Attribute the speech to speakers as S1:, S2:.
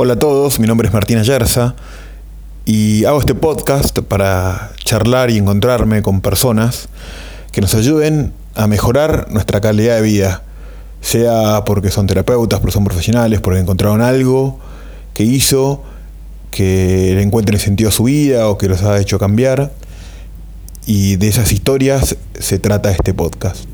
S1: Hola a todos, mi nombre es Martina Yerza y hago este podcast para charlar y encontrarme con personas que nos ayuden a mejorar nuestra calidad de vida, sea porque son terapeutas, porque son profesionales, porque encontraron algo que hizo que le encuentren sentido a su vida o que los ha hecho cambiar. Y de esas historias se trata este podcast.